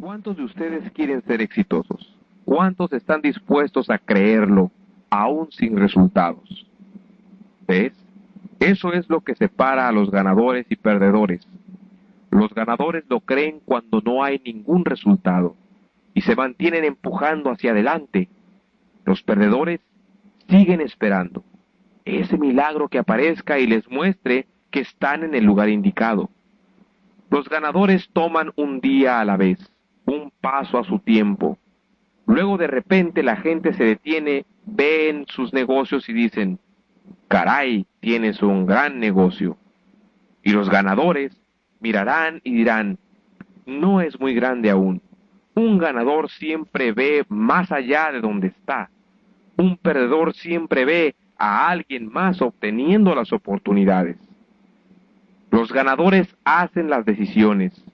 ¿Cuántos de ustedes quieren ser exitosos? ¿Cuántos están dispuestos a creerlo aún sin resultados? ¿Ves? Eso es lo que separa a los ganadores y perdedores. Los ganadores lo creen cuando no hay ningún resultado y se mantienen empujando hacia adelante. Los perdedores siguen esperando ese milagro que aparezca y les muestre que están en el lugar indicado. Los ganadores toman un día a la vez, un paso a su tiempo. Luego de repente la gente se detiene, ven sus negocios y dicen, caray, tienes un gran negocio. Y los ganadores mirarán y dirán, no es muy grande aún. Un ganador siempre ve más allá de donde está. Un perdedor siempre ve a alguien más obteniendo las oportunidades. Los ganadores hacen las decisiones.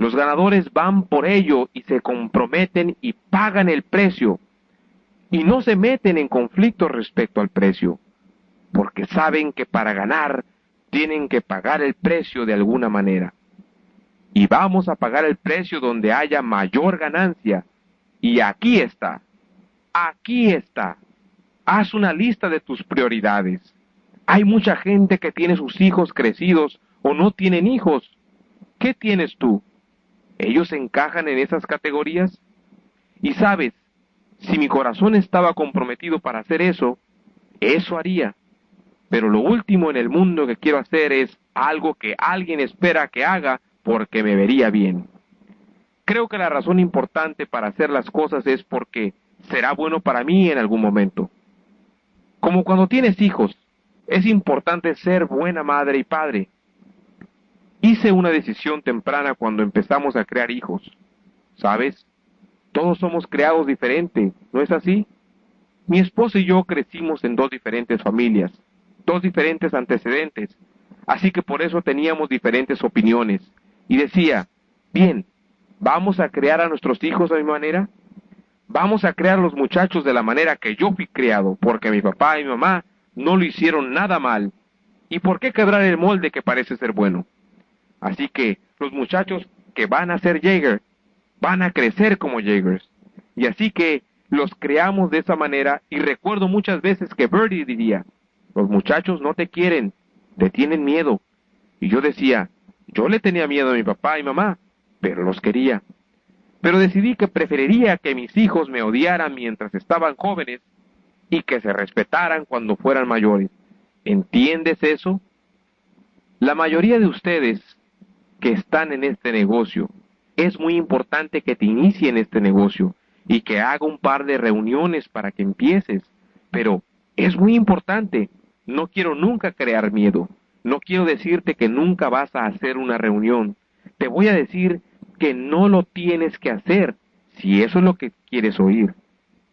Los ganadores van por ello y se comprometen y pagan el precio. Y no se meten en conflicto respecto al precio, porque saben que para ganar tienen que pagar el precio de alguna manera. Y vamos a pagar el precio donde haya mayor ganancia. Y aquí está. Aquí está. Haz una lista de tus prioridades. Hay mucha gente que tiene sus hijos crecidos o no tienen hijos. ¿Qué tienes tú? ¿Ellos encajan en esas categorías? Y sabes, si mi corazón estaba comprometido para hacer eso, eso haría. Pero lo último en el mundo que quiero hacer es algo que alguien espera que haga porque me vería bien. Creo que la razón importante para hacer las cosas es porque será bueno para mí en algún momento. Como cuando tienes hijos, es importante ser buena madre y padre. Hice una decisión temprana cuando empezamos a crear hijos. ¿Sabes? Todos somos creados diferente, ¿no es así? Mi esposa y yo crecimos en dos diferentes familias, dos diferentes antecedentes, así que por eso teníamos diferentes opiniones. Y decía, bien, ¿vamos a crear a nuestros hijos a mi manera? Vamos a crear a los muchachos de la manera que yo fui criado, porque mi papá y mi mamá no lo hicieron nada mal. ¿Y por qué quebrar el molde que parece ser bueno? Así que los muchachos que van a ser Jaeger van a crecer como Jaegers. Y así que los creamos de esa manera y recuerdo muchas veces que Birdie diría, los muchachos no te quieren, te tienen miedo. Y yo decía, yo le tenía miedo a mi papá y mamá, pero los quería pero decidí que preferiría que mis hijos me odiaran mientras estaban jóvenes y que se respetaran cuando fueran mayores. ¿Entiendes eso? La mayoría de ustedes que están en este negocio, es muy importante que te inicien este negocio y que haga un par de reuniones para que empieces. Pero es muy importante. No quiero nunca crear miedo. No quiero decirte que nunca vas a hacer una reunión. Te voy a decir que no lo tienes que hacer, si eso es lo que quieres oír.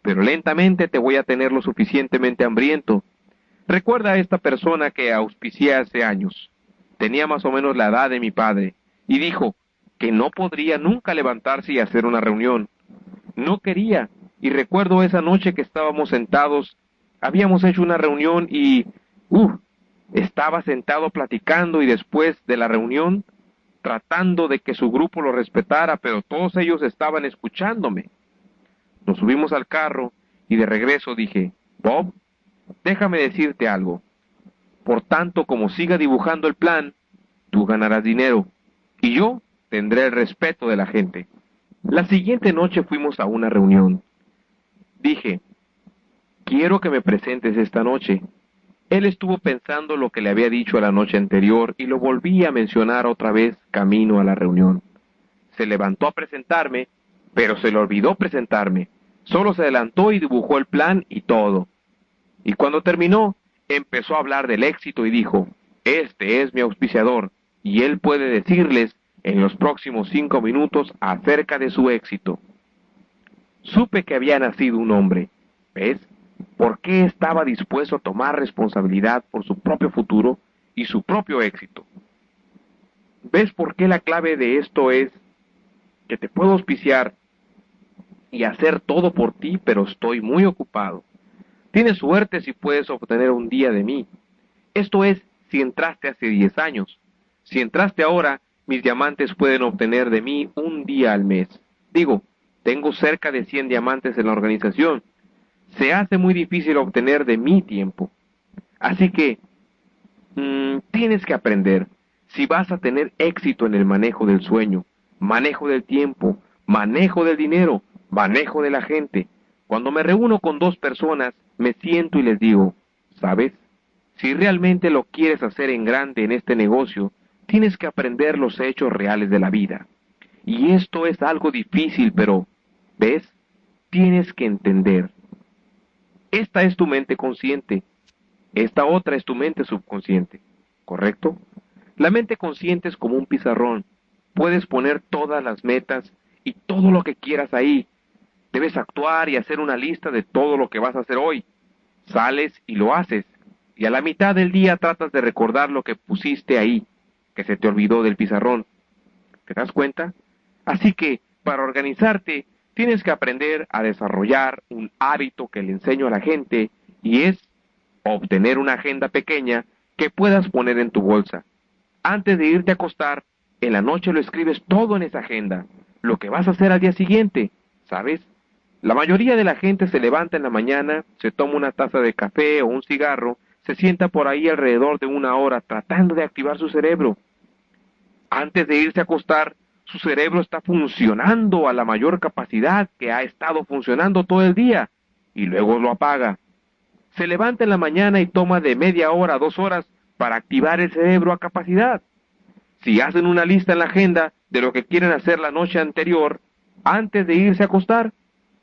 Pero lentamente te voy a tener lo suficientemente hambriento. Recuerda a esta persona que auspicié hace años. Tenía más o menos la edad de mi padre, y dijo que no podría nunca levantarse y hacer una reunión. No quería, y recuerdo esa noche que estábamos sentados, habíamos hecho una reunión y, uh, estaba sentado platicando y después de la reunión tratando de que su grupo lo respetara, pero todos ellos estaban escuchándome. Nos subimos al carro y de regreso dije, Bob, déjame decirte algo. Por tanto, como siga dibujando el plan, tú ganarás dinero y yo tendré el respeto de la gente. La siguiente noche fuimos a una reunión. Dije, quiero que me presentes esta noche él estuvo pensando lo que le había dicho la noche anterior y lo volví a mencionar otra vez camino a la reunión. Se levantó a presentarme, pero se le olvidó presentarme. Solo se adelantó y dibujó el plan y todo. Y cuando terminó, empezó a hablar del éxito y dijo, Este es mi auspiciador, y él puede decirles en los próximos cinco minutos acerca de su éxito. Supe que había nacido un hombre. ¿Ves? ¿Por qué estaba dispuesto a tomar responsabilidad por su propio futuro y su propio éxito? ¿Ves por qué la clave de esto es que te puedo auspiciar y hacer todo por ti, pero estoy muy ocupado? Tienes suerte si puedes obtener un día de mí. Esto es si entraste hace 10 años. Si entraste ahora, mis diamantes pueden obtener de mí un día al mes. Digo, tengo cerca de 100 diamantes en la organización. Se hace muy difícil obtener de mi tiempo. Así que mm, tienes que aprender si vas a tener éxito en el manejo del sueño, manejo del tiempo, manejo del dinero, manejo de la gente. Cuando me reúno con dos personas, me siento y les digo, ¿sabes? Si realmente lo quieres hacer en grande en este negocio, tienes que aprender los hechos reales de la vida. Y esto es algo difícil, pero, ¿ves? Tienes que entender. Esta es tu mente consciente. Esta otra es tu mente subconsciente. ¿Correcto? La mente consciente es como un pizarrón. Puedes poner todas las metas y todo lo que quieras ahí. Debes actuar y hacer una lista de todo lo que vas a hacer hoy. Sales y lo haces. Y a la mitad del día tratas de recordar lo que pusiste ahí que se te olvidó del pizarrón. ¿Te das cuenta? Así que, para organizarte, tienes que aprender a desarrollar un hábito que le enseño a la gente y es obtener una agenda pequeña que puedas poner en tu bolsa. Antes de irte a acostar, en la noche lo escribes todo en esa agenda, lo que vas a hacer al día siguiente, ¿sabes? La mayoría de la gente se levanta en la mañana, se toma una taza de café o un cigarro, se sienta por ahí alrededor de una hora tratando de activar su cerebro antes de irse a acostar, su cerebro está funcionando a la mayor capacidad que ha estado funcionando todo el día y luego lo apaga. Se levanta en la mañana y toma de media hora a dos horas para activar el cerebro a capacidad. Si hacen una lista en la agenda de lo que quieren hacer la noche anterior, antes de irse a acostar,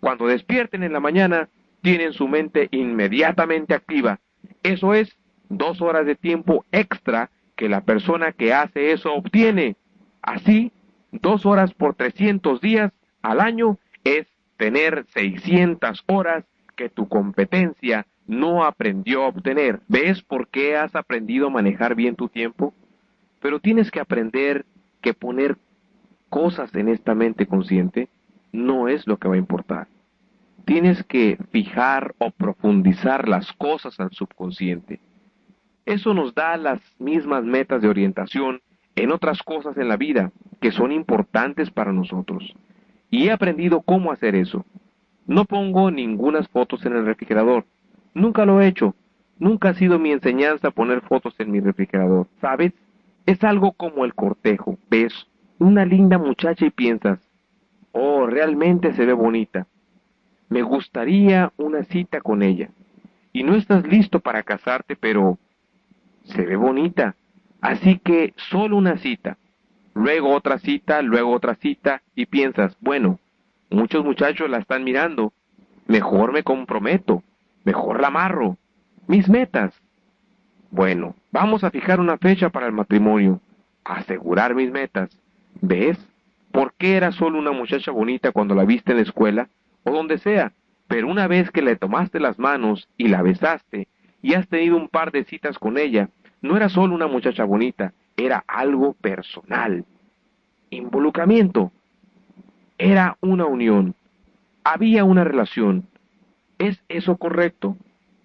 cuando despierten en la mañana, tienen su mente inmediatamente activa. Eso es dos horas de tiempo extra que la persona que hace eso obtiene. Así, dos horas por 300 días al año es tener 600 horas que tu competencia no aprendió a obtener. ¿Ves por qué has aprendido a manejar bien tu tiempo? Pero tienes que aprender que poner cosas en esta mente consciente no es lo que va a importar. Tienes que fijar o profundizar las cosas al subconsciente. Eso nos da las mismas metas de orientación en otras cosas en la vida que son importantes para nosotros. Y he aprendido cómo hacer eso. No pongo ninguna fotos en el refrigerador. Nunca lo he hecho. Nunca ha sido mi enseñanza poner fotos en mi refrigerador. ¿Sabes? Es algo como el cortejo. Ves una linda muchacha y piensas, oh, realmente se ve bonita. Me gustaría una cita con ella. Y no estás listo para casarte, pero se ve bonita. Así que solo una cita, luego otra cita, luego otra cita, y piensas, bueno, muchos muchachos la están mirando, mejor me comprometo, mejor la amarro. Mis metas. Bueno, vamos a fijar una fecha para el matrimonio, asegurar mis metas. ¿Ves? ¿Por qué era solo una muchacha bonita cuando la viste en la escuela o donde sea? Pero una vez que le tomaste las manos y la besaste y has tenido un par de citas con ella, no era solo una muchacha bonita, era algo personal. Involucramiento. Era una unión. Había una relación. ¿Es eso correcto?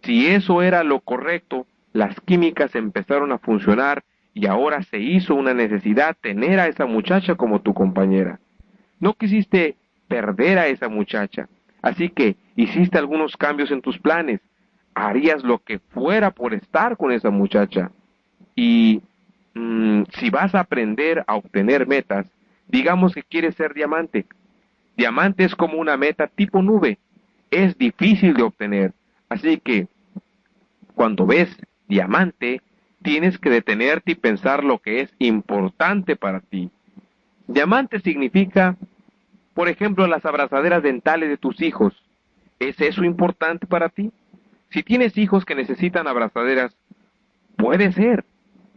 Si eso era lo correcto, las químicas empezaron a funcionar y ahora se hizo una necesidad tener a esa muchacha como tu compañera. No quisiste perder a esa muchacha, así que hiciste algunos cambios en tus planes, harías lo que fuera por estar con esa muchacha. Y mm, si vas a aprender a obtener metas, digamos que quieres ser diamante. Diamante es como una meta tipo nube. Es difícil de obtener. Así que cuando ves diamante, tienes que detenerte y pensar lo que es importante para ti. Diamante significa, por ejemplo, las abrazaderas dentales de tus hijos. ¿Es eso importante para ti? Si tienes hijos que necesitan abrazaderas, puede ser.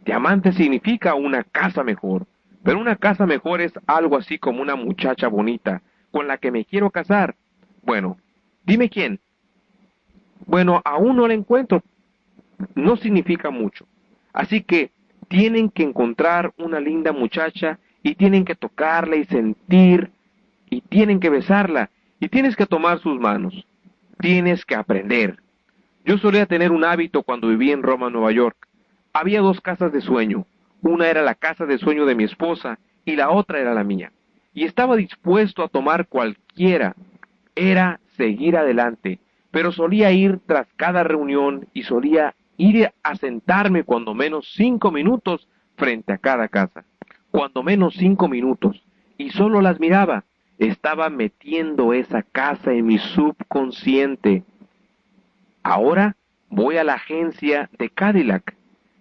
Diamante significa una casa mejor, pero una casa mejor es algo así como una muchacha bonita con la que me quiero casar. Bueno, dime quién. Bueno, aún no la encuentro. No significa mucho. Así que tienen que encontrar una linda muchacha y tienen que tocarla y sentir y tienen que besarla y tienes que tomar sus manos. Tienes que aprender. Yo solía tener un hábito cuando vivía en Roma, Nueva York. Había dos casas de sueño. Una era la casa de sueño de mi esposa y la otra era la mía. Y estaba dispuesto a tomar cualquiera. Era seguir adelante, pero solía ir tras cada reunión y solía ir a sentarme cuando menos cinco minutos frente a cada casa. Cuando menos cinco minutos. Y solo las miraba. Estaba metiendo esa casa en mi subconsciente. Ahora voy a la agencia de Cadillac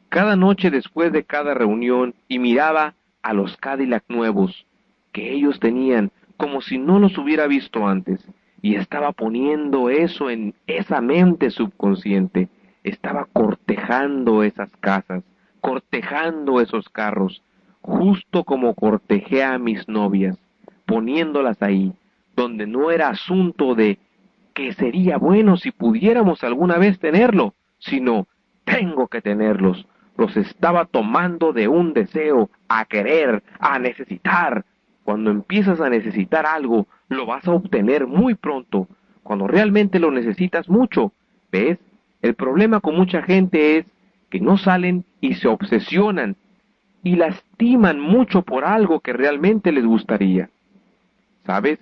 cada noche después de cada reunión y miraba a los Cadillac nuevos que ellos tenían como si no los hubiera visto antes y estaba poniendo eso en esa mente subconsciente, estaba cortejando esas casas, cortejando esos carros, justo como cortejé a mis novias, poniéndolas ahí, donde no era asunto de que sería bueno si pudiéramos alguna vez tenerlo, sino tengo que tenerlos, los estaba tomando de un deseo a querer, a necesitar. Cuando empiezas a necesitar algo, lo vas a obtener muy pronto, cuando realmente lo necesitas mucho. ¿Ves? El problema con mucha gente es que no salen y se obsesionan y lastiman mucho por algo que realmente les gustaría. ¿Sabes?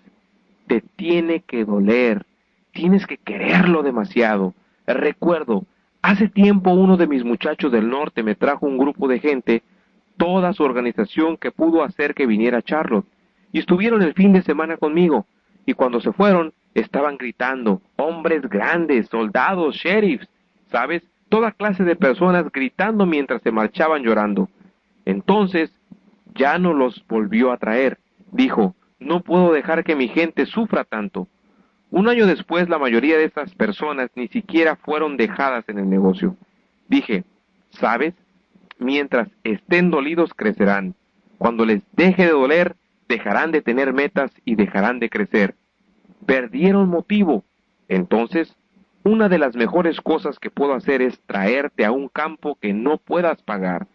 Te tiene que doler, tienes que quererlo demasiado. Recuerdo, Hace tiempo uno de mis muchachos del norte me trajo un grupo de gente, toda su organización que pudo hacer que viniera Charlotte, y estuvieron el fin de semana conmigo, y cuando se fueron estaban gritando, hombres grandes, soldados, sheriffs, ¿sabes? Toda clase de personas gritando mientras se marchaban llorando. Entonces ya no los volvió a traer. Dijo, no puedo dejar que mi gente sufra tanto. Un año después la mayoría de esas personas ni siquiera fueron dejadas en el negocio. Dije, ¿sabes? Mientras estén dolidos crecerán. Cuando les deje de doler, dejarán de tener metas y dejarán de crecer. Perdieron motivo. Entonces, una de las mejores cosas que puedo hacer es traerte a un campo que no puedas pagar,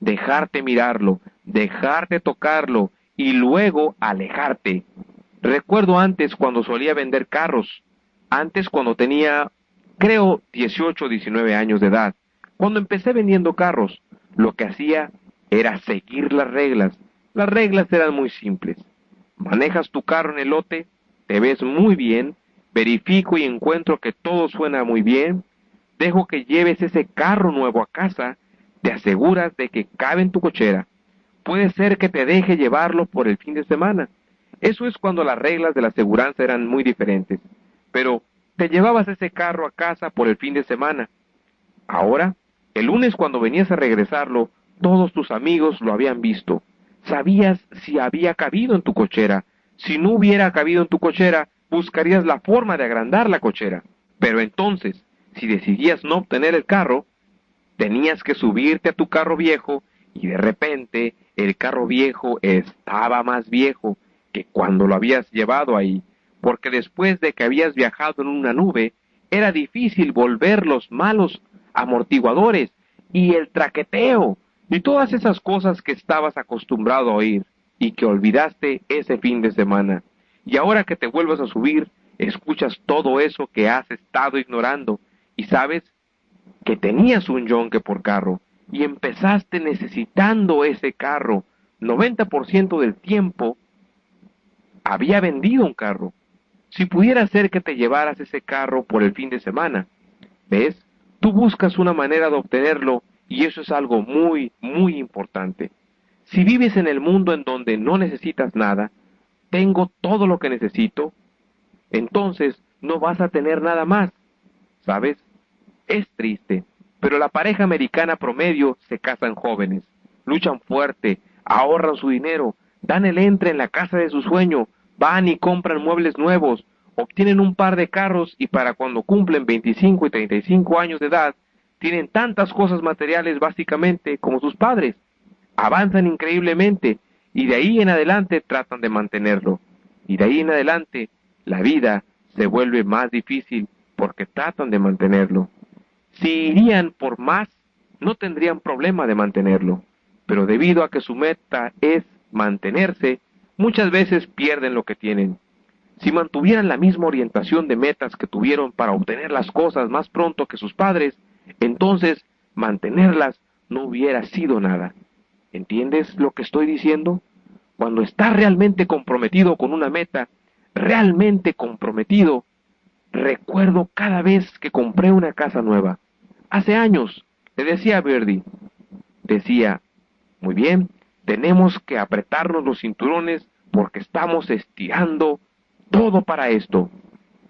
dejarte mirarlo, dejarte tocarlo y luego alejarte Recuerdo antes cuando solía vender carros, antes cuando tenía, creo, 18 o 19 años de edad. Cuando empecé vendiendo carros, lo que hacía era seguir las reglas. Las reglas eran muy simples. Manejas tu carro en el lote, te ves muy bien, verifico y encuentro que todo suena muy bien, dejo que lleves ese carro nuevo a casa, te aseguras de que cabe en tu cochera. Puede ser que te deje llevarlo por el fin de semana. Eso es cuando las reglas de la seguridad eran muy diferentes. Pero te llevabas ese carro a casa por el fin de semana. Ahora, el lunes cuando venías a regresarlo, todos tus amigos lo habían visto. Sabías si había cabido en tu cochera. Si no hubiera cabido en tu cochera, buscarías la forma de agrandar la cochera. Pero entonces, si decidías no obtener el carro, tenías que subirte a tu carro viejo y de repente el carro viejo estaba más viejo que cuando lo habías llevado ahí, porque después de que habías viajado en una nube, era difícil volver los malos amortiguadores y el traqueteo y todas esas cosas que estabas acostumbrado a oír y que olvidaste ese fin de semana. Y ahora que te vuelves a subir, escuchas todo eso que has estado ignorando y sabes que tenías un yonque por carro y empezaste necesitando ese carro. 90% del tiempo había vendido un carro. Si pudiera ser que te llevaras ese carro por el fin de semana, ¿ves? Tú buscas una manera de obtenerlo y eso es algo muy, muy importante. Si vives en el mundo en donde no necesitas nada, tengo todo lo que necesito, entonces no vas a tener nada más. ¿Sabes? Es triste, pero la pareja americana promedio se casan jóvenes, luchan fuerte, ahorran su dinero, dan el entre en la casa de su sueño, van y compran muebles nuevos, obtienen un par de carros y para cuando cumplen 25 y 35 años de edad, tienen tantas cosas materiales básicamente como sus padres. Avanzan increíblemente y de ahí en adelante tratan de mantenerlo. Y de ahí en adelante la vida se vuelve más difícil porque tratan de mantenerlo. Si irían por más, no tendrían problema de mantenerlo. Pero debido a que su meta es mantenerse, muchas veces pierden lo que tienen. Si mantuvieran la misma orientación de metas que tuvieron para obtener las cosas más pronto que sus padres, entonces mantenerlas no hubiera sido nada. ¿Entiendes lo que estoy diciendo? cuando estás realmente comprometido con una meta, realmente comprometido, recuerdo cada vez que compré una casa nueva. Hace años, le decía a Verdi, decía, muy bien, tenemos que apretarnos los cinturones porque estamos estirando todo para esto.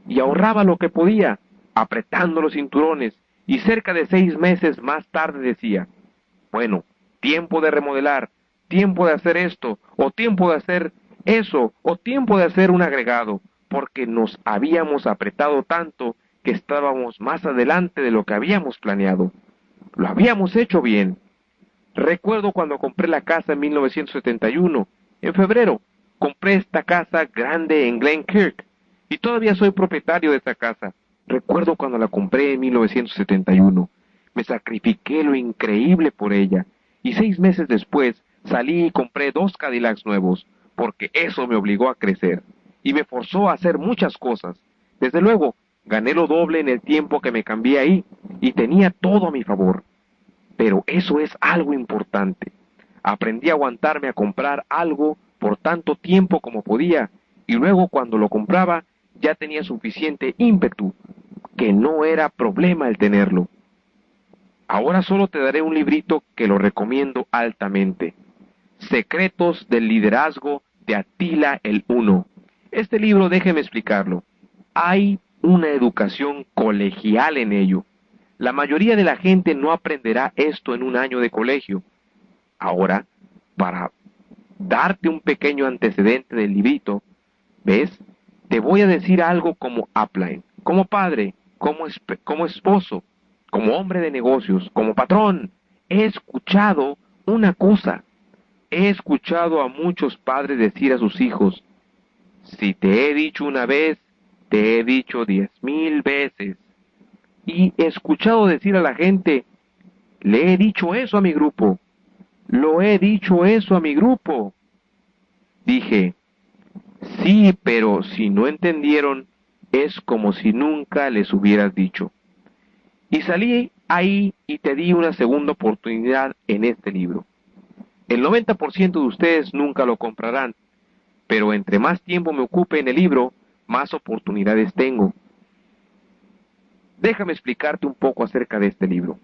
Y ahorraba lo que podía, apretando los cinturones, y cerca de seis meses más tarde decía, bueno, tiempo de remodelar, tiempo de hacer esto, o tiempo de hacer eso, o tiempo de hacer un agregado, porque nos habíamos apretado tanto que estábamos más adelante de lo que habíamos planeado. Lo habíamos hecho bien. Recuerdo cuando compré la casa en 1971, en febrero, compré esta casa grande en Glen Kirk, y todavía soy propietario de esta casa. Recuerdo cuando la compré en 1971. Me sacrifiqué lo increíble por ella, y seis meses después salí y compré dos Cadillacs nuevos, porque eso me obligó a crecer, y me forzó a hacer muchas cosas. Desde luego, gané lo doble en el tiempo que me cambié ahí, y tenía todo a mi favor. Pero eso es algo importante. Aprendí a aguantarme a comprar algo por tanto tiempo como podía, y luego cuando lo compraba ya tenía suficiente ímpetu, que no era problema el tenerlo. Ahora solo te daré un librito que lo recomiendo altamente. Secretos del liderazgo de Atila el Uno. Este libro, déjeme explicarlo. Hay una educación colegial en ello. La mayoría de la gente no aprenderá esto en un año de colegio. Ahora, para darte un pequeño antecedente del librito, ¿ves? Te voy a decir algo como upline, como padre, como, como esposo, como hombre de negocios, como patrón. He escuchado una cosa. He escuchado a muchos padres decir a sus hijos, si te he dicho una vez, te he dicho diez mil veces. Y he escuchado decir a la gente, le he dicho eso a mi grupo, lo he dicho eso a mi grupo. Dije, sí, pero si no entendieron, es como si nunca les hubieras dicho. Y salí ahí y te di una segunda oportunidad en este libro. El 90% de ustedes nunca lo comprarán, pero entre más tiempo me ocupe en el libro, más oportunidades tengo. Déjame explicarte un poco acerca de este libro.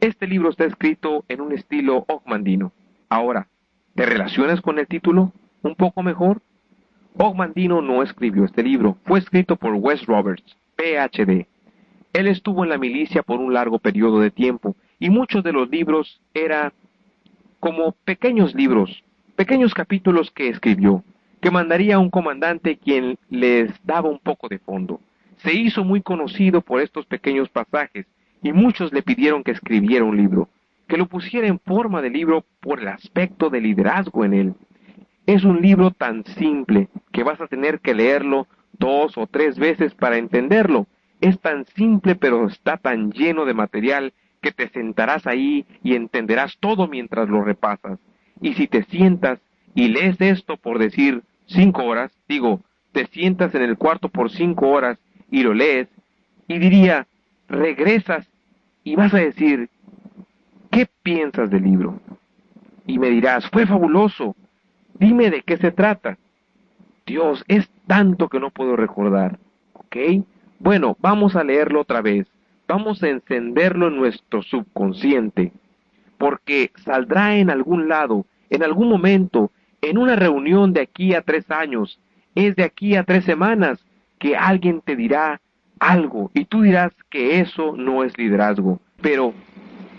Este libro está escrito en un estilo ogmandino. Ahora, ¿te relacionas con el título un poco mejor? Ogmandino no escribió este libro, fue escrito por Wes Roberts, PhD. Él estuvo en la milicia por un largo periodo de tiempo y muchos de los libros eran como pequeños libros, pequeños capítulos que escribió, que mandaría a un comandante quien les daba un poco de fondo se hizo muy conocido por estos pequeños pasajes y muchos le pidieron que escribiera un libro, que lo pusiera en forma de libro por el aspecto de liderazgo en él. Es un libro tan simple que vas a tener que leerlo dos o tres veces para entenderlo. Es tan simple pero está tan lleno de material que te sentarás ahí y entenderás todo mientras lo repasas. Y si te sientas y lees esto por decir cinco horas, digo, te sientas en el cuarto por cinco horas y lo lees, y diría, regresas y vas a decir, ¿qué piensas del libro? Y me dirás, fue fabuloso, dime de qué se trata. Dios, es tanto que no puedo recordar. ¿Ok? Bueno, vamos a leerlo otra vez. Vamos a encenderlo en nuestro subconsciente. Porque saldrá en algún lado, en algún momento, en una reunión de aquí a tres años, es de aquí a tres semanas, que alguien te dirá algo y tú dirás que eso no es liderazgo. Pero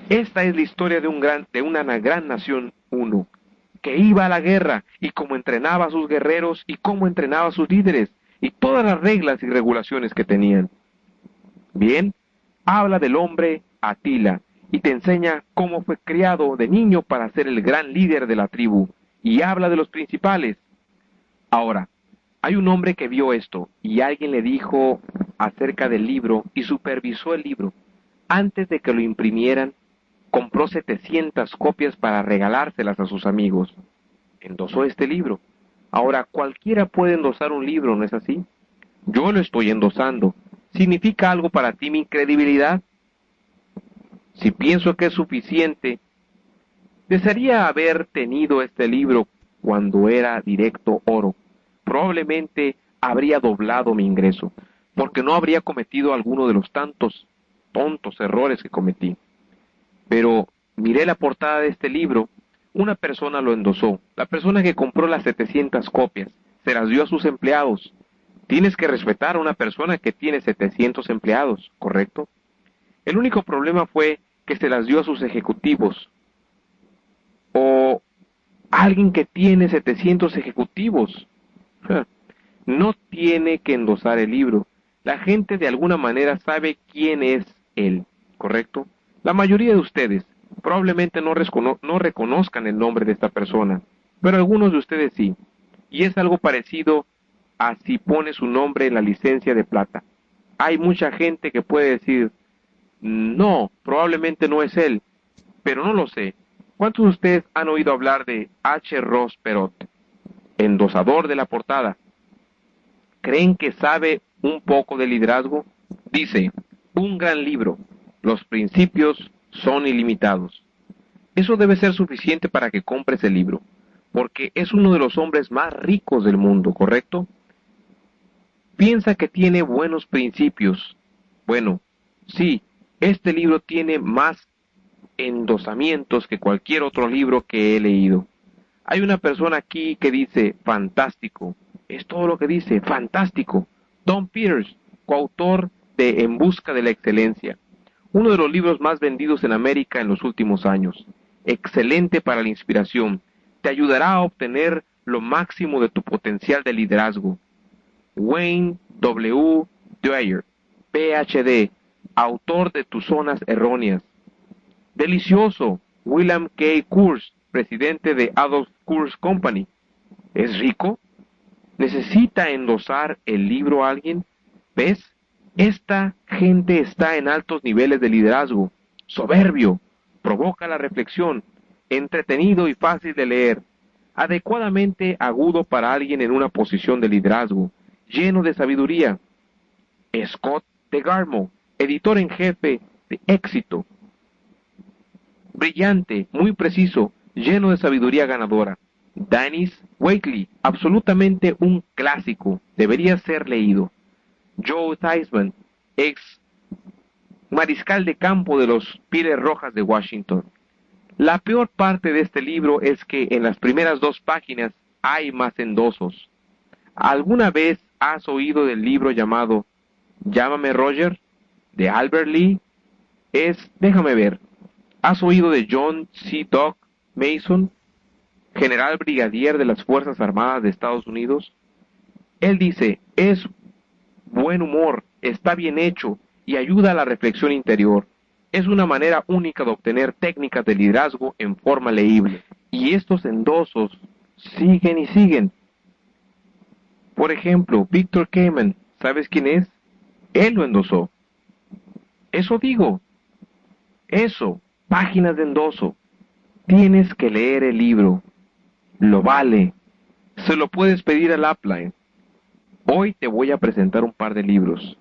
esta es la historia de, un gran, de una gran nación uno, que iba a la guerra y cómo entrenaba a sus guerreros y cómo entrenaba a sus líderes y todas las reglas y regulaciones que tenían. Bien, habla del hombre Atila y te enseña cómo fue criado de niño para ser el gran líder de la tribu y habla de los principales. Ahora, hay un hombre que vio esto y alguien le dijo acerca del libro y supervisó el libro. Antes de que lo imprimieran, compró 700 copias para regalárselas a sus amigos. Endosó este libro. Ahora cualquiera puede endosar un libro, ¿no es así? Yo lo estoy endosando. ¿Significa algo para ti mi credibilidad? Si pienso que es suficiente, desearía haber tenido este libro cuando era directo oro. Probablemente habría doblado mi ingreso, porque no habría cometido alguno de los tantos tontos errores que cometí. Pero miré la portada de este libro, una persona lo endosó, la persona que compró las 700 copias, se las dio a sus empleados. Tienes que respetar a una persona que tiene 700 empleados, ¿correcto? El único problema fue que se las dio a sus ejecutivos. O alguien que tiene 700 ejecutivos. No tiene que endosar el libro. La gente de alguna manera sabe quién es él, ¿correcto? La mayoría de ustedes probablemente no, no reconozcan el nombre de esta persona, pero algunos de ustedes sí. Y es algo parecido a si pone su nombre en la licencia de plata. Hay mucha gente que puede decir, no, probablemente no es él, pero no lo sé. ¿Cuántos de ustedes han oído hablar de H. Ross Perot, endosador de la portada? ¿Creen que sabe un poco de liderazgo? Dice, un gran libro, los principios son ilimitados. Eso debe ser suficiente para que compres el libro, porque es uno de los hombres más ricos del mundo, ¿correcto? Piensa que tiene buenos principios. Bueno, sí, este libro tiene más endosamientos que cualquier otro libro que he leído. Hay una persona aquí que dice, fantástico. Es todo lo que dice, fantástico. Tom Peters, coautor de En Busca de la Excelencia, uno de los libros más vendidos en América en los últimos años. Excelente para la inspiración. Te ayudará a obtener lo máximo de tu potencial de liderazgo. Wayne W. Dwyer, PhD, autor de Tus Zonas Erróneas. Delicioso, William K. Kurz, presidente de Adolf Kurz Company. ¿Es rico? ¿Necesita endosar el libro a alguien? ¿Ves? Esta gente está en altos niveles de liderazgo, soberbio, provoca la reflexión, entretenido y fácil de leer, adecuadamente agudo para alguien en una posición de liderazgo, lleno de sabiduría. Scott de Garmo, editor en jefe de éxito. Brillante, muy preciso, lleno de sabiduría ganadora. Dennis Wakely, absolutamente un clásico, debería ser leído. Joe Theismann, ex mariscal de campo de los Pieles Rojas de Washington. La peor parte de este libro es que en las primeras dos páginas hay más endosos. ¿Alguna vez has oído del libro llamado Llámame Roger? de Albert Lee es, déjame ver, ¿has oído de John C. Doc Mason, general brigadier de las Fuerzas Armadas de Estados Unidos? Él dice, es buen humor, está bien hecho y ayuda a la reflexión interior. Es una manera única de obtener técnicas de liderazgo en forma leíble. Y estos endosos siguen y siguen. Por ejemplo, Victor Kamen, ¿sabes quién es? Él lo endosó. Eso digo. Eso, páginas de endoso. Tienes que leer el libro. Lo vale. Se lo puedes pedir al upline. Hoy te voy a presentar un par de libros.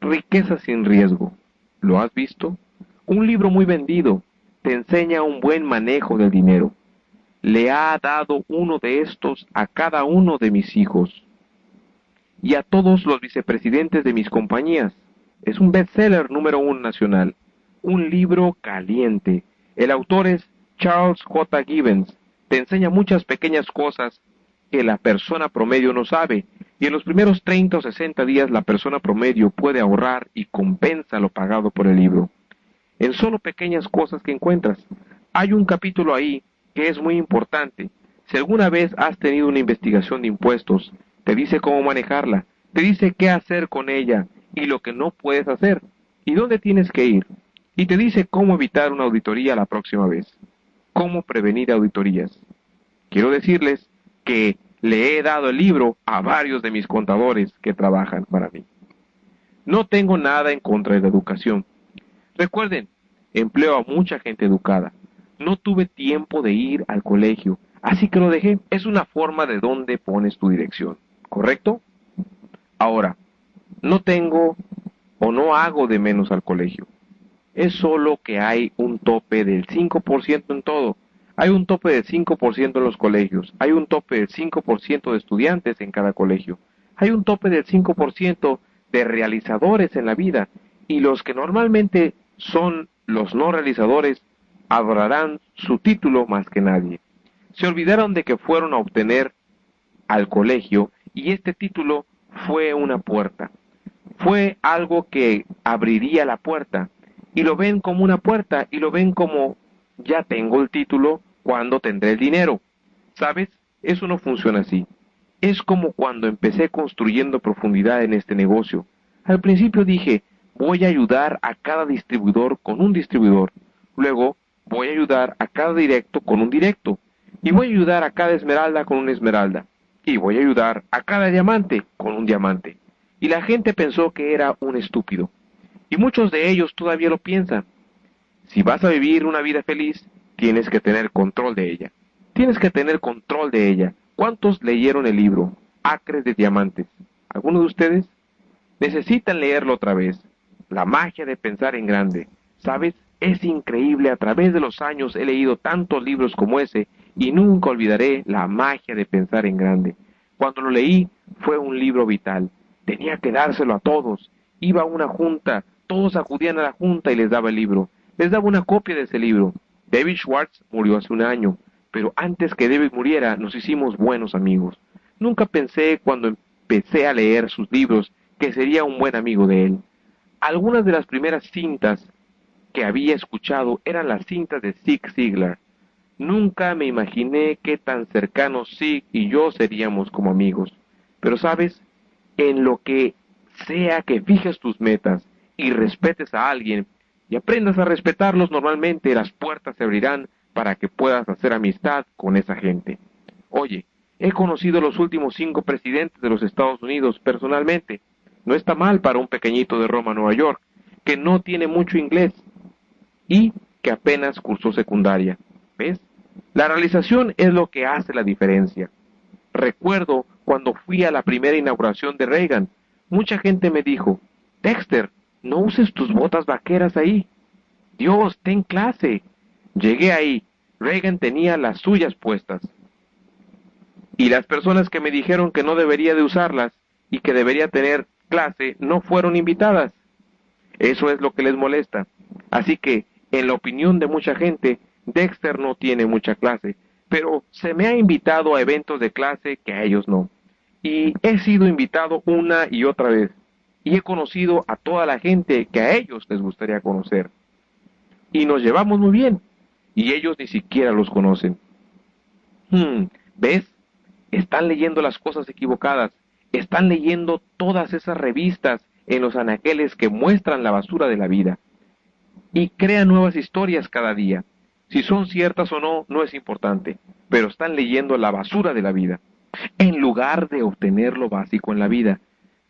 Riqueza sin riesgo. ¿Lo has visto? Un libro muy vendido. Te enseña un buen manejo del dinero. Le ha dado uno de estos a cada uno de mis hijos y a todos los vicepresidentes de mis compañías. Es un bestseller número uno nacional. Un libro caliente. El autor es Charles J. Gibbons. Te enseña muchas pequeñas cosas que la persona promedio no sabe. Y en los primeros 30 o 60 días la persona promedio puede ahorrar y compensa lo pagado por el libro. En solo pequeñas cosas que encuentras. Hay un capítulo ahí que es muy importante. Si alguna vez has tenido una investigación de impuestos, te dice cómo manejarla, te dice qué hacer con ella, y lo que no puedes hacer y dónde tienes que ir. Y te dice cómo evitar una auditoría la próxima vez, cómo prevenir auditorías. Quiero decirles que le he dado el libro a varios de mis contadores que trabajan para mí. No tengo nada en contra de la educación. Recuerden, empleo a mucha gente educada. No tuve tiempo de ir al colegio, así que lo dejé. Es una forma de dónde pones tu dirección, ¿correcto? Ahora, no tengo o no hago de menos al colegio. Es solo que hay un tope del 5% en todo. Hay un tope del 5% en los colegios, hay un tope del 5% de estudiantes en cada colegio, hay un tope del 5% de realizadores en la vida, y los que normalmente son los no realizadores adorarán su título más que nadie. Se olvidaron de que fueron a obtener al colegio y este título fue una puerta. Fue algo que abriría la puerta y lo ven como una puerta y lo ven como ya tengo el título, cuando tendré el dinero? ¿Sabes? Eso no funciona así. Es como cuando empecé construyendo profundidad en este negocio. Al principio dije, voy a ayudar a cada distribuidor con un distribuidor. Luego, voy a ayudar a cada directo con un directo. Y voy a ayudar a cada esmeralda con una esmeralda. Y voy a ayudar a cada diamante con un diamante. Y la gente pensó que era un estúpido. Y muchos de ellos todavía lo piensan. Si vas a vivir una vida feliz, tienes que tener control de ella. Tienes que tener control de ella. ¿Cuántos leyeron el libro Acres de Diamantes? ¿Algunos de ustedes? Necesitan leerlo otra vez. La magia de pensar en grande. ¿Sabes? Es increíble, a través de los años he leído tantos libros como ese y nunca olvidaré la magia de pensar en grande. Cuando lo leí fue un libro vital. Tenía que dárselo a todos. Iba a una junta, todos acudían a la junta y les daba el libro. Les daba una copia de ese libro. David Schwartz murió hace un año, pero antes que David muriera nos hicimos buenos amigos. Nunca pensé cuando empecé a leer sus libros que sería un buen amigo de él. Algunas de las primeras cintas que había escuchado eran las cintas de Zig Ziglar. Nunca me imaginé qué tan cercanos Zig y yo seríamos como amigos. Pero sabes, en lo que sea que fijes tus metas y respetes a alguien y aprendas a respetarlos, normalmente las puertas se abrirán para que puedas hacer amistad con esa gente. Oye, he conocido los últimos cinco presidentes de los Estados Unidos personalmente. No está mal para un pequeñito de Roma, Nueva York, que no tiene mucho inglés y que apenas cursó secundaria. ¿Ves? La realización es lo que hace la diferencia. Recuerdo cuando fui a la primera inauguración de Reagan, mucha gente me dijo, Dexter, no uses tus botas vaqueras ahí. Dios, ten clase. Llegué ahí. Reagan tenía las suyas puestas. Y las personas que me dijeron que no debería de usarlas y que debería tener clase no fueron invitadas. Eso es lo que les molesta. Así que, en la opinión de mucha gente, Dexter no tiene mucha clase, pero se me ha invitado a eventos de clase que a ellos no. Y he sido invitado una y otra vez. Y he conocido a toda la gente que a ellos les gustaría conocer. Y nos llevamos muy bien. Y ellos ni siquiera los conocen. Hmm, ¿Ves? Están leyendo las cosas equivocadas. Están leyendo todas esas revistas en los anaqueles que muestran la basura de la vida. Y crean nuevas historias cada día. Si son ciertas o no, no es importante, pero están leyendo la basura de la vida, en lugar de obtener lo básico en la vida.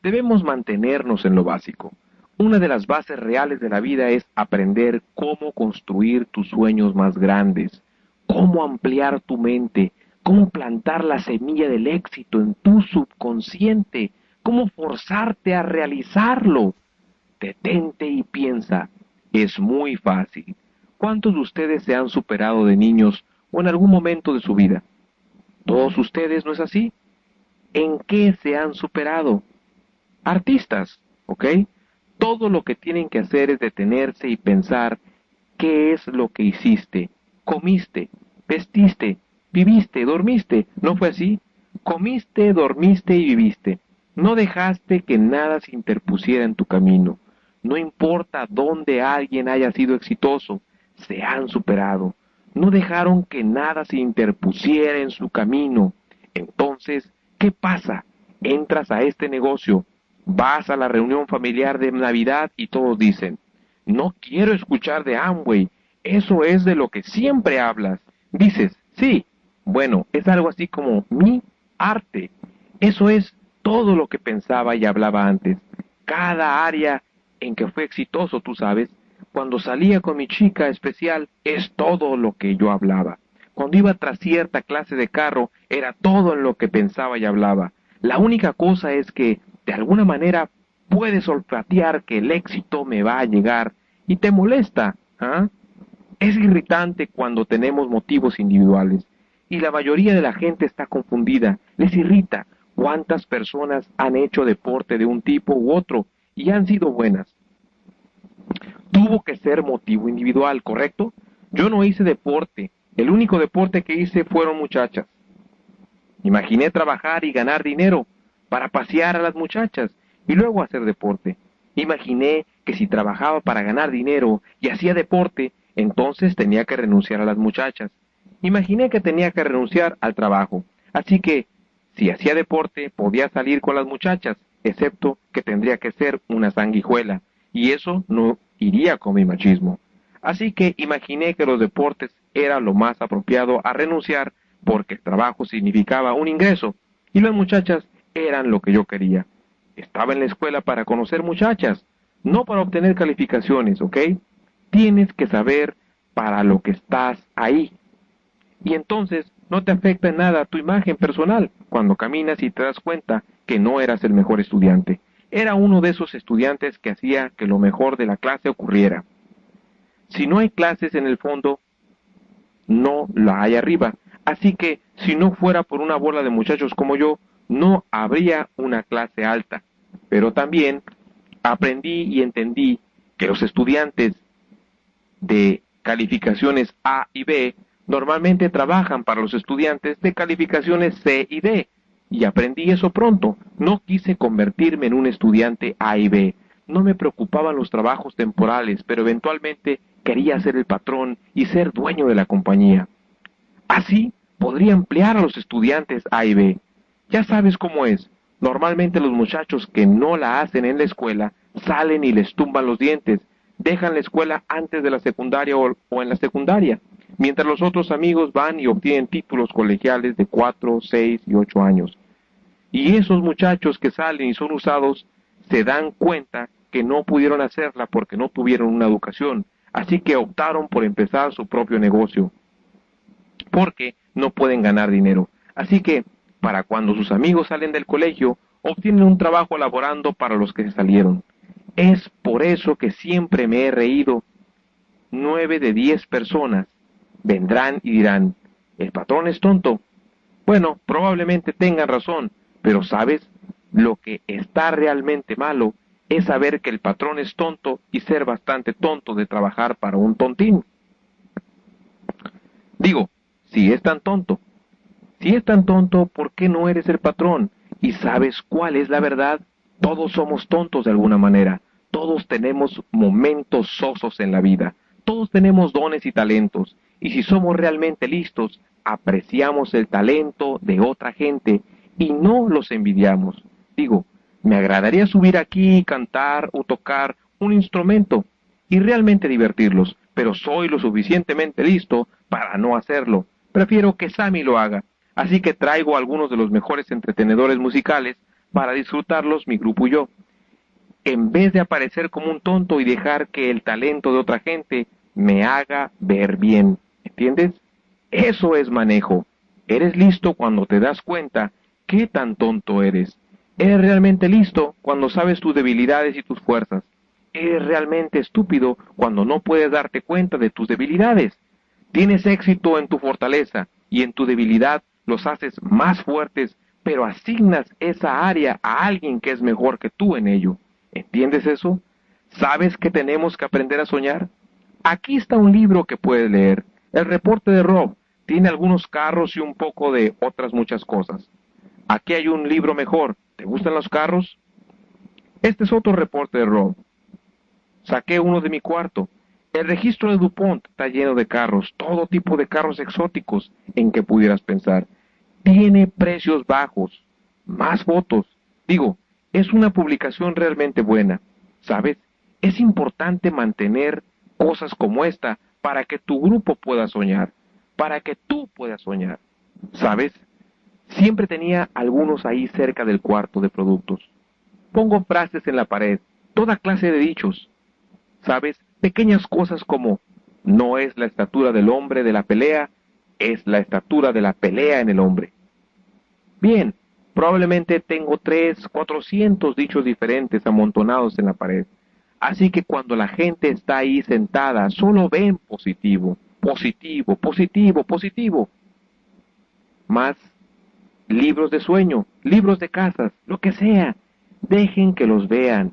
Debemos mantenernos en lo básico. Una de las bases reales de la vida es aprender cómo construir tus sueños más grandes, cómo ampliar tu mente, cómo plantar la semilla del éxito en tu subconsciente, cómo forzarte a realizarlo. Detente y piensa, es muy fácil. ¿Cuántos de ustedes se han superado de niños o en algún momento de su vida? ¿Todos ustedes no es así? ¿En qué se han superado? Artistas, ¿ok? Todo lo que tienen que hacer es detenerse y pensar qué es lo que hiciste, comiste, vestiste, viviste, dormiste. ¿No fue así? Comiste, dormiste y viviste. No dejaste que nada se interpusiera en tu camino. No importa dónde alguien haya sido exitoso, se han superado. No dejaron que nada se interpusiera en su camino. Entonces, ¿qué pasa? Entras a este negocio, vas a la reunión familiar de Navidad y todos dicen, no quiero escuchar de Amway, eso es de lo que siempre hablas. Dices, sí, bueno, es algo así como mi arte. Eso es todo lo que pensaba y hablaba antes. Cada área en que fue exitoso, tú sabes, cuando salía con mi chica especial, es todo lo que yo hablaba. Cuando iba tras cierta clase de carro, era todo en lo que pensaba y hablaba. La única cosa es que, de alguna manera, puedes olfatear que el éxito me va a llegar y te molesta. ¿ah? Es irritante cuando tenemos motivos individuales y la mayoría de la gente está confundida, les irrita cuántas personas han hecho deporte de un tipo u otro y han sido buenas. Tuvo que ser motivo individual, ¿correcto? Yo no hice deporte, el único deporte que hice fueron muchachas. Imaginé trabajar y ganar dinero para pasear a las muchachas y luego hacer deporte. Imaginé que si trabajaba para ganar dinero y hacía deporte, entonces tenía que renunciar a las muchachas. Imaginé que tenía que renunciar al trabajo. Así que, si hacía deporte, podía salir con las muchachas, excepto que tendría que ser una sanguijuela, y eso no iría con mi machismo. Así que imaginé que los deportes era lo más apropiado a renunciar porque el trabajo significaba un ingreso y las muchachas eran lo que yo quería. Estaba en la escuela para conocer muchachas, no para obtener calificaciones, ¿ok? Tienes que saber para lo que estás ahí. Y entonces no te afecta en nada tu imagen personal cuando caminas y te das cuenta que no eras el mejor estudiante. Era uno de esos estudiantes que hacía que lo mejor de la clase ocurriera. Si no hay clases en el fondo, no la hay arriba. Así que si no fuera por una bola de muchachos como yo, no habría una clase alta. Pero también aprendí y entendí que los estudiantes de calificaciones A y B normalmente trabajan para los estudiantes de calificaciones C y D. Y aprendí eso pronto. No quise convertirme en un estudiante A y B. No me preocupaban los trabajos temporales, pero eventualmente quería ser el patrón y ser dueño de la compañía. Así podría emplear a los estudiantes A y B. Ya sabes cómo es. Normalmente los muchachos que no la hacen en la escuela salen y les tumban los dientes, dejan la escuela antes de la secundaria o, en la secundaria, mientras los otros amigos van y obtienen títulos colegiales de cuatro, seis y ocho años. Y esos muchachos que salen y son usados se dan cuenta que no pudieron hacerla porque no tuvieron una educación, Así que optaron por empezar su propio negocio, porque no pueden ganar dinero. Así que, para cuando sus amigos salen del colegio, obtienen un trabajo laborando para los que se salieron. Es por eso que siempre me he reído. Nueve de diez personas vendrán y dirán, el patrón es tonto. Bueno, probablemente tengan razón, pero ¿sabes? Lo que está realmente malo es saber que el patrón es tonto y ser bastante tonto de trabajar para un tontín. Digo, si es tan tonto, si es tan tonto, ¿por qué no eres el patrón? ¿Y sabes cuál es la verdad? Todos somos tontos de alguna manera. Todos tenemos momentos sosos en la vida. Todos tenemos dones y talentos. Y si somos realmente listos, apreciamos el talento de otra gente y no los envidiamos. Digo, me agradaría subir aquí y cantar o tocar un instrumento y realmente divertirlos, pero soy lo suficientemente listo para no hacerlo. Prefiero que Sammy lo haga, así que traigo algunos de los mejores entretenedores musicales para disfrutarlos mi grupo y yo. En vez de aparecer como un tonto y dejar que el talento de otra gente me haga ver bien, ¿entiendes? Eso es manejo. Eres listo cuando te das cuenta qué tan tonto eres. Eres realmente listo cuando sabes tus debilidades y tus fuerzas. Eres realmente estúpido cuando no puedes darte cuenta de tus debilidades. Tienes éxito en tu fortaleza y en tu debilidad los haces más fuertes, pero asignas esa área a alguien que es mejor que tú en ello. ¿Entiendes eso? ¿Sabes que tenemos que aprender a soñar? Aquí está un libro que puedes leer. El reporte de Rob tiene algunos carros y un poco de otras muchas cosas. Aquí hay un libro mejor, ¿Te gustan los carros? Este es otro reporte de Rob. Saqué uno de mi cuarto. El registro de DuPont está lleno de carros, todo tipo de carros exóticos en que pudieras pensar. Tiene precios bajos, más fotos. Digo, es una publicación realmente buena. ¿Sabes? Es importante mantener cosas como esta para que tu grupo pueda soñar, para que tú puedas soñar. ¿Sabes? Siempre tenía algunos ahí cerca del cuarto de productos. Pongo frases en la pared, toda clase de dichos. ¿Sabes? Pequeñas cosas como, no es la estatura del hombre de la pelea, es la estatura de la pelea en el hombre. Bien, probablemente tengo tres, cuatrocientos dichos diferentes amontonados en la pared. Así que cuando la gente está ahí sentada, solo ven positivo, positivo, positivo, positivo. Más libros de sueño, libros de casas, lo que sea. Dejen que los vean.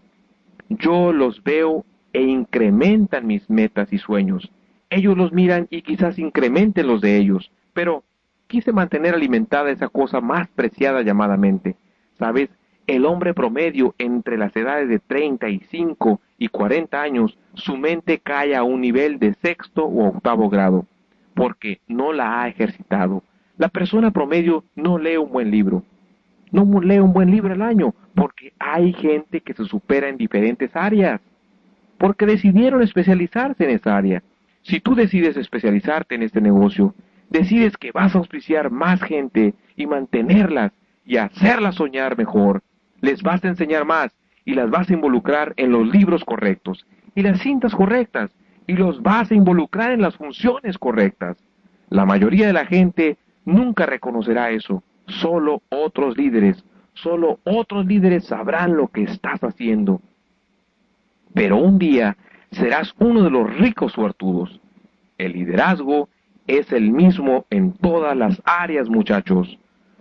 Yo los veo e incrementan mis metas y sueños. Ellos los miran y quizás incrementen los de ellos, pero quise mantener alimentada esa cosa más preciada llamada mente. ¿Sabes? El hombre promedio entre las edades de 35 y 40 años, su mente cae a un nivel de sexto o octavo grado, porque no la ha ejercitado. La persona promedio no lee un buen libro. No lee un buen libro al año, porque hay gente que se supera en diferentes áreas, porque decidieron especializarse en esa área. Si tú decides especializarte en este negocio, decides que vas a auspiciar más gente y mantenerlas y hacerlas soñar mejor, les vas a enseñar más y las vas a involucrar en los libros correctos y las cintas correctas y los vas a involucrar en las funciones correctas. La mayoría de la gente nunca reconocerá eso. Solo otros líderes, solo otros líderes sabrán lo que estás haciendo. Pero un día serás uno de los ricos suertudos. El liderazgo es el mismo en todas las áreas, muchachos.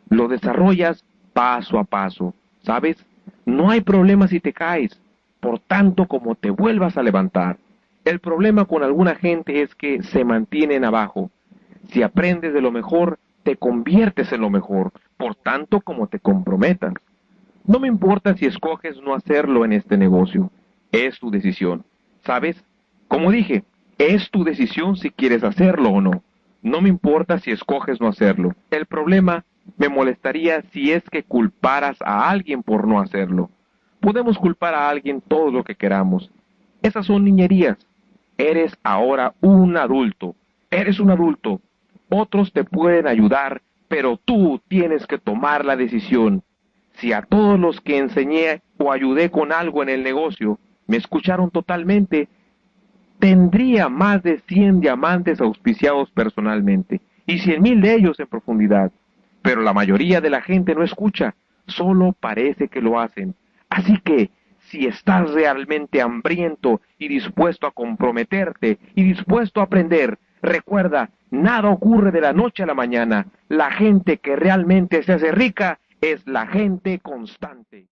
Lo desarrollas paso a paso. ¿Sabes? No hay problema si te caes, por tanto como te vuelvas a levantar. El problema con alguna gente es que se mantienen abajo. Si aprendes de lo mejor, te conviertes en lo mejor, por tanto como te comprometas. No me importa si escoges no hacerlo en este negocio, es tu decisión. ¿Sabes? Como dije, es tu decisión si quieres hacerlo o no. No me importa si escoges no hacerlo. El problema me molestaría si es que culparas a alguien por no hacerlo. Podemos culpar a alguien todo lo que queramos. Esas son niñerías. Eres ahora un adulto. Eres un adulto. Otros te pueden ayudar, pero tú tienes que tomar la decisión. Si a todos los que enseñé o ayudé con algo en el negocio me escucharon totalmente, tendría más de 100 diamantes auspiciados personalmente y cien mil de ellos en profundidad. Pero la mayoría de la gente no escucha, solo parece que lo hacen. Así que, si estás realmente hambriento y dispuesto a comprometerte y dispuesto a aprender, recuerda, nada ocurre de la noche a la mañana. La gente que realmente se hace rica es la gente constante.